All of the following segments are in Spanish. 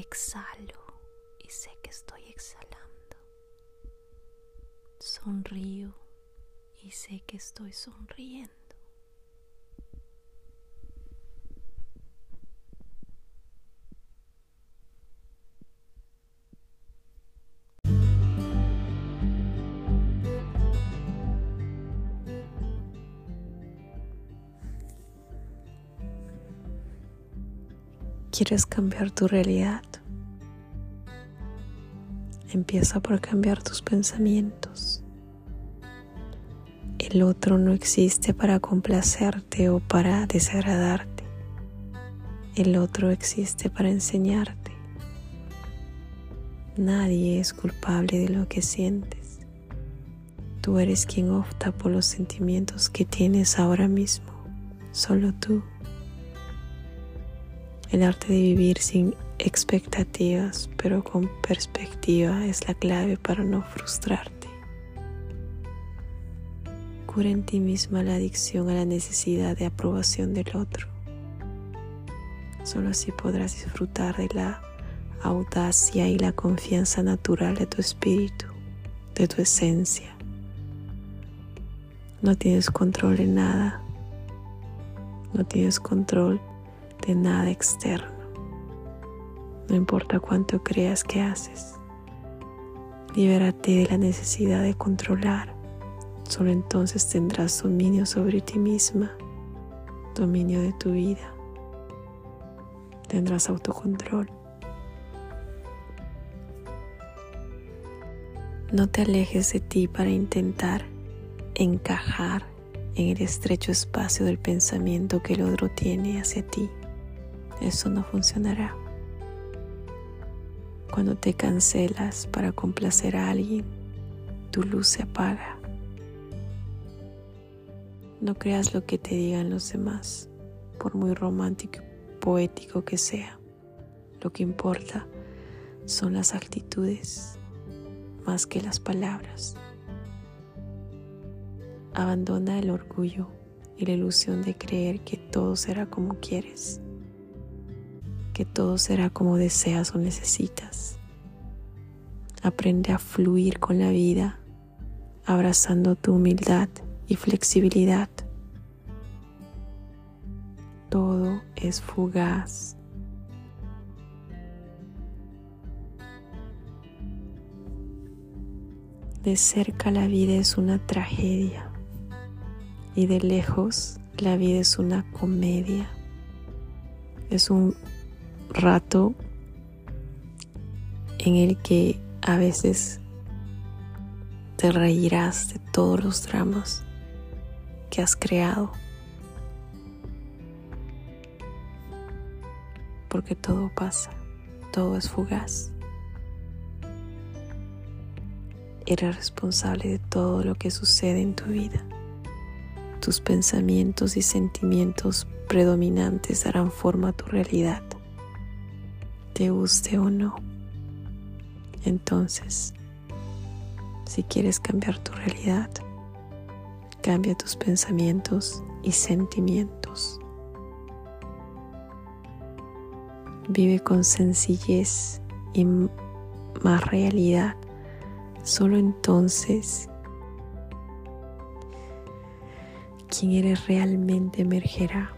Exhalo y sé que estoy exhalando. Sonrío y sé que estoy sonriendo. ¿Quieres cambiar tu realidad? Empieza por cambiar tus pensamientos. El otro no existe para complacerte o para desagradarte. El otro existe para enseñarte. Nadie es culpable de lo que sientes. Tú eres quien opta por los sentimientos que tienes ahora mismo. Solo tú. El arte de vivir sin expectativas, pero con perspectiva, es la clave para no frustrarte. Cura en ti misma la adicción a la necesidad de aprobación del otro. Solo así podrás disfrutar de la audacia y la confianza natural de tu espíritu, de tu esencia. No tienes control de nada. No tienes control de nada externo. No importa cuánto creas que haces. Libérate de la necesidad de controlar. Solo entonces tendrás dominio sobre ti misma, dominio de tu vida. Tendrás autocontrol. No te alejes de ti para intentar encajar en el estrecho espacio del pensamiento que el otro tiene hacia ti eso no funcionará. Cuando te cancelas para complacer a alguien, tu luz se apaga. No creas lo que te digan los demás, por muy romántico y poético que sea. Lo que importa son las actitudes más que las palabras. Abandona el orgullo y la ilusión de creer que todo será como quieres que todo será como deseas o necesitas. Aprende a fluir con la vida, abrazando tu humildad y flexibilidad. Todo es fugaz. De cerca la vida es una tragedia y de lejos la vida es una comedia. Es un rato en el que a veces te reirás de todos los dramas que has creado. Porque todo pasa, todo es fugaz. Eres responsable de todo lo que sucede en tu vida. Tus pensamientos y sentimientos predominantes darán forma a tu realidad te guste o no. Entonces, si quieres cambiar tu realidad, cambia tus pensamientos y sentimientos. Vive con sencillez y más realidad. Solo entonces quien eres realmente emergerá.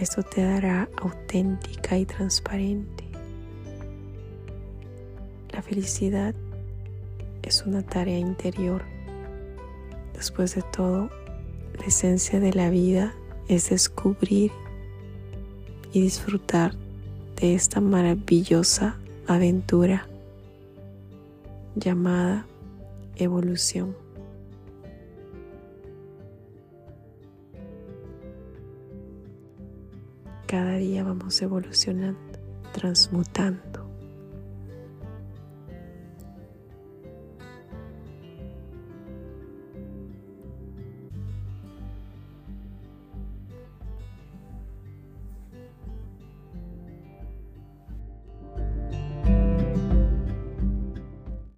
Esto te dará auténtica y transparente. La felicidad es una tarea interior. Después de todo, la esencia de la vida es descubrir y disfrutar de esta maravillosa aventura llamada evolución. Cada día vamos evolucionando, transmutando.